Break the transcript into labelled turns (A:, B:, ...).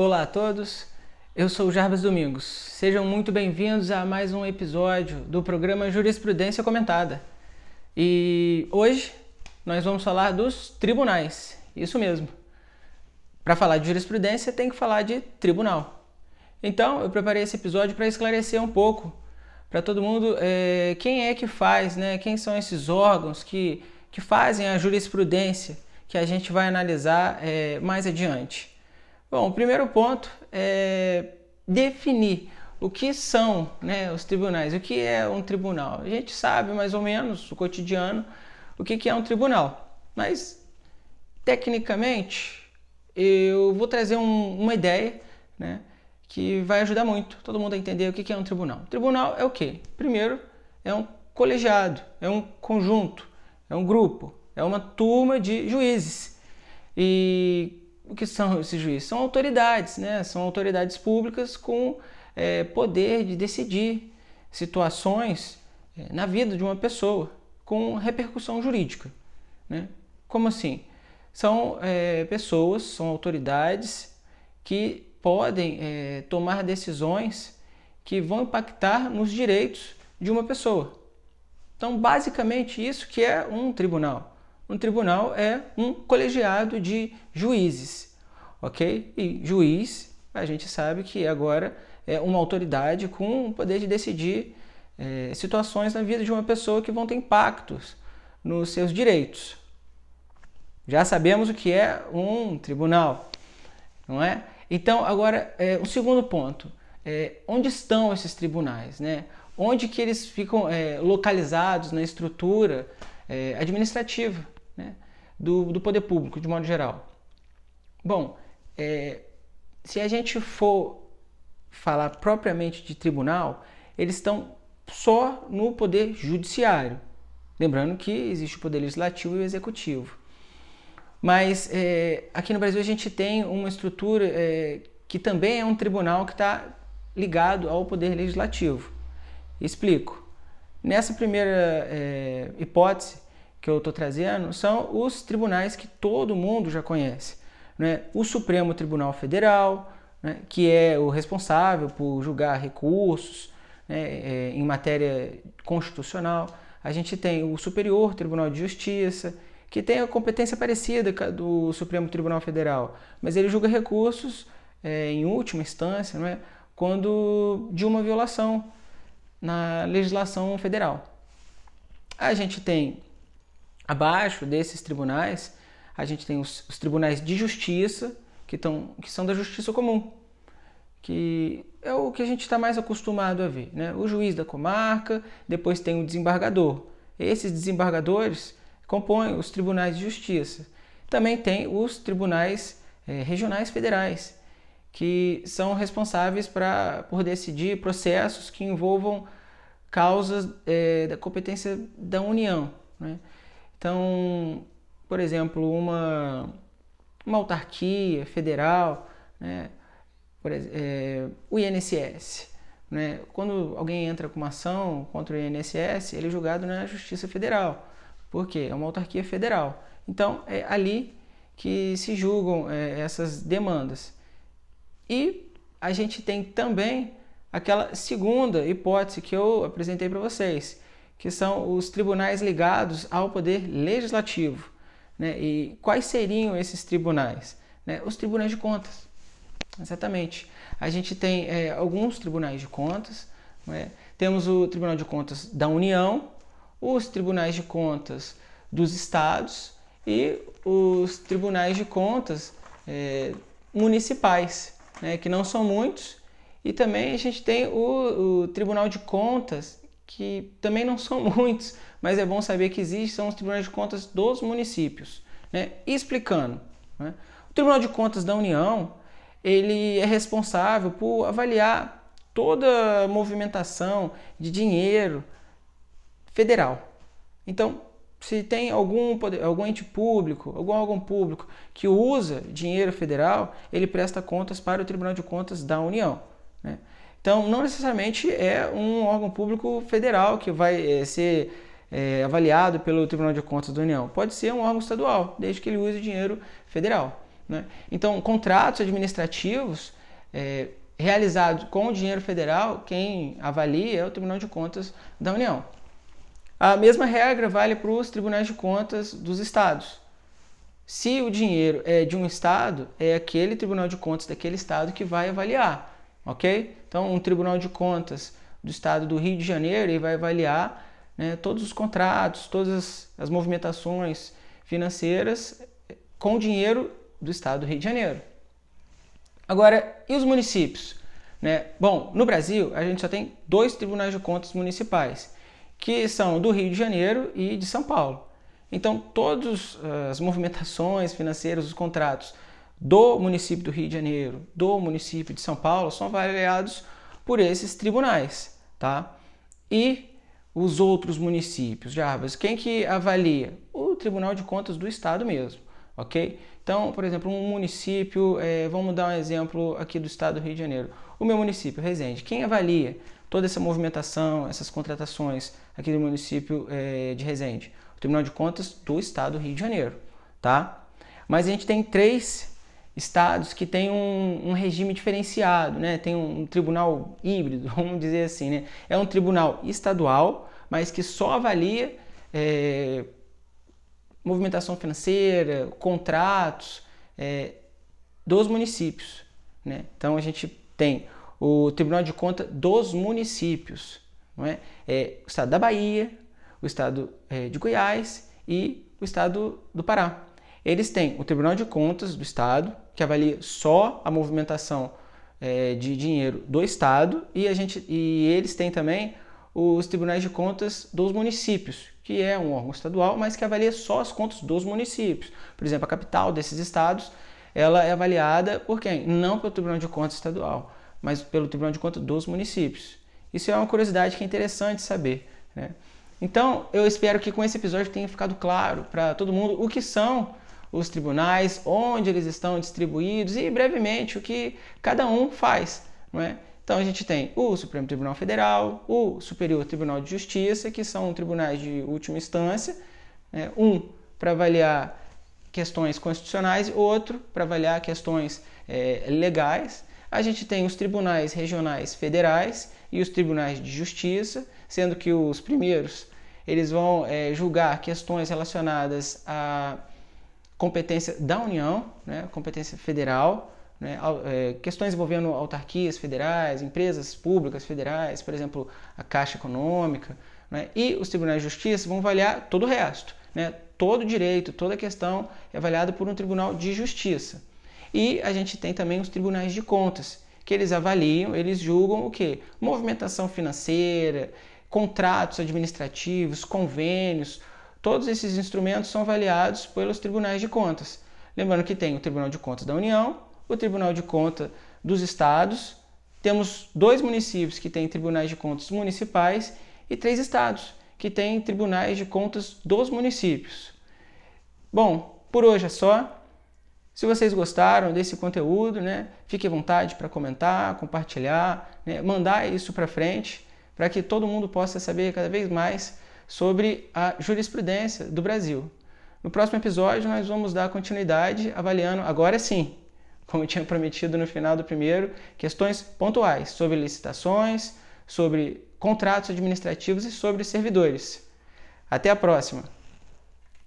A: Olá a todos, eu sou Jarbas Domingos. Sejam muito bem-vindos a mais um episódio do programa Jurisprudência Comentada. E hoje nós vamos falar dos tribunais, isso mesmo. Para falar de jurisprudência tem que falar de tribunal. Então eu preparei esse episódio para esclarecer um pouco para todo mundo é, quem é que faz, né? quem são esses órgãos que, que fazem a jurisprudência que a gente vai analisar é, mais adiante. Bom, o primeiro ponto é definir o que são né, os tribunais, o que é um tribunal. A gente sabe mais ou menos, no cotidiano, o que, que é um tribunal, mas tecnicamente eu vou trazer um, uma ideia né, que vai ajudar muito todo mundo a entender o que, que é um tribunal. Tribunal é o quê? Primeiro, é um colegiado, é um conjunto, é um grupo, é uma turma de juízes. E o que são esses juízes? São autoridades, né? São autoridades públicas com é, poder de decidir situações é, na vida de uma pessoa com repercussão jurídica. Né? Como assim? São é, pessoas, são autoridades que podem é, tomar decisões que vão impactar nos direitos de uma pessoa. Então, basicamente, isso que é um tribunal. Um tribunal é um colegiado de juízes, ok? E juiz, a gente sabe que agora é uma autoridade com o poder de decidir é, situações na vida de uma pessoa que vão ter impactos nos seus direitos. Já sabemos o que é um tribunal, não é? Então, agora, é, um segundo ponto. É, onde estão esses tribunais? Né? Onde que eles ficam é, localizados na estrutura é, administrativa? Né, do, do poder público, de modo geral. Bom, é, se a gente for falar propriamente de tribunal, eles estão só no poder judiciário. Lembrando que existe o poder legislativo e o executivo. Mas é, aqui no Brasil a gente tem uma estrutura é, que também é um tribunal que está ligado ao poder legislativo. Explico. Nessa primeira é, hipótese, que eu estou trazendo são os tribunais que todo mundo já conhece. Né? O Supremo Tribunal Federal, né? que é o responsável por julgar recursos né? é, em matéria constitucional. A gente tem o Superior Tribunal de Justiça, que tem a competência parecida do Supremo Tribunal Federal, mas ele julga recursos é, em última instância, é? quando de uma violação na legislação federal. A gente tem Abaixo desses tribunais, a gente tem os, os tribunais de justiça, que, tão, que são da justiça comum, que é o que a gente está mais acostumado a ver. Né? O juiz da comarca, depois tem o desembargador. Esses desembargadores compõem os tribunais de justiça. Também tem os tribunais é, regionais federais, que são responsáveis pra, por decidir processos que envolvam causas é, da competência da União. Né? Então, por exemplo, uma, uma autarquia federal, né, por, é, o INSS. Né, quando alguém entra com uma ação contra o INSS, ele é julgado na Justiça Federal. Por quê? É uma autarquia federal. Então, é ali que se julgam é, essas demandas. E a gente tem também aquela segunda hipótese que eu apresentei para vocês, que são os tribunais ligados ao poder legislativo. Né? E quais seriam esses tribunais? Né? Os tribunais de contas. Exatamente. A gente tem é, alguns tribunais de contas. Né? Temos o Tribunal de Contas da União, os tribunais de contas dos estados e os tribunais de contas é, municipais, né? que não são muitos. E também a gente tem o, o Tribunal de Contas que também não são muitos, mas é bom saber que existem, são os tribunais de contas dos municípios. Né? explicando, né? o Tribunal de Contas da União ele é responsável por avaliar toda a movimentação de dinheiro federal. Então, se tem algum, algum ente público, algum órgão público que usa dinheiro federal, ele presta contas para o Tribunal de Contas da União. Então, não necessariamente é um órgão público federal que vai é, ser é, avaliado pelo Tribunal de Contas da União. Pode ser um órgão estadual, desde que ele use dinheiro federal. Né? Então, contratos administrativos é, realizados com dinheiro federal, quem avalia é o Tribunal de Contas da União. A mesma regra vale para os tribunais de contas dos estados. Se o dinheiro é de um estado, é aquele tribunal de contas daquele estado que vai avaliar, ok? Então, um tribunal de contas do estado do Rio de Janeiro ele vai avaliar né, todos os contratos, todas as movimentações financeiras com dinheiro do estado do Rio de Janeiro. Agora, e os municípios? Né? Bom, no Brasil a gente só tem dois tribunais de contas municipais, que são do Rio de Janeiro e de São Paulo. Então, todas eh, as movimentações financeiras, os contratos do município do Rio de Janeiro, do município de São Paulo, são avaliados por esses tribunais, tá? E os outros municípios, Jarbas, quem que avalia? O Tribunal de Contas do Estado mesmo, ok? Então, por exemplo, um município, é, vamos dar um exemplo aqui do Estado do Rio de Janeiro. O meu município, Resende, quem avalia toda essa movimentação, essas contratações aqui do município é, de Resende? O Tribunal de Contas do Estado do Rio de Janeiro, tá? Mas a gente tem três estados que têm um, um regime diferenciado, né? Tem um, tribunal híbrido, vamos dizer assim, né? É um tribunal estadual, mas que só avalia é, movimentação financeira, contratos é, dos municípios, né? Então a gente tem o Tribunal de Conta dos municípios, não é? é o estado da Bahia, o estado é, de Goiás e o estado do Pará. Eles têm o Tribunal de Contas do Estado, que avalia só a movimentação é, de dinheiro do Estado, e, a gente, e eles têm também os Tribunais de Contas dos municípios, que é um órgão estadual, mas que avalia só as contas dos municípios. Por exemplo, a capital desses estados ela é avaliada por quem? Não pelo Tribunal de Contas estadual, mas pelo Tribunal de Contas dos municípios. Isso é uma curiosidade que é interessante saber. Né? Então, eu espero que com esse episódio tenha ficado claro para todo mundo o que são os tribunais, onde eles estão distribuídos e brevemente o que cada um faz, não é? Então a gente tem o Supremo Tribunal Federal, o Superior Tribunal de Justiça, que são tribunais de última instância, né? um para avaliar questões constitucionais, outro para avaliar questões é, legais. A gente tem os tribunais regionais federais e os tribunais de justiça, sendo que os primeiros eles vão é, julgar questões relacionadas à competência da União, né, competência federal, né, é, questões envolvendo autarquias federais, empresas públicas federais, por exemplo, a Caixa Econômica, né, e os tribunais de justiça vão avaliar todo o resto. Né, todo direito, toda questão é avaliada por um tribunal de justiça. E a gente tem também os tribunais de contas, que eles avaliam, eles julgam o que? Movimentação financeira, contratos administrativos, convênios, todos esses instrumentos são avaliados pelos tribunais de contas. Lembrando que tem o Tribunal de Contas da União, o Tribunal de Contas dos Estados, temos dois municípios que têm tribunais de contas municipais e três estados que têm tribunais de contas dos municípios. Bom, por hoje é só. Se vocês gostaram desse conteúdo, né, fique à vontade para comentar, compartilhar, né, mandar isso para frente para que todo mundo possa saber cada vez mais sobre a jurisprudência do Brasil. No próximo episódio, nós vamos dar continuidade avaliando, agora sim, como eu tinha prometido no final do primeiro, questões pontuais sobre licitações, sobre contratos administrativos e sobre servidores. Até a próxima!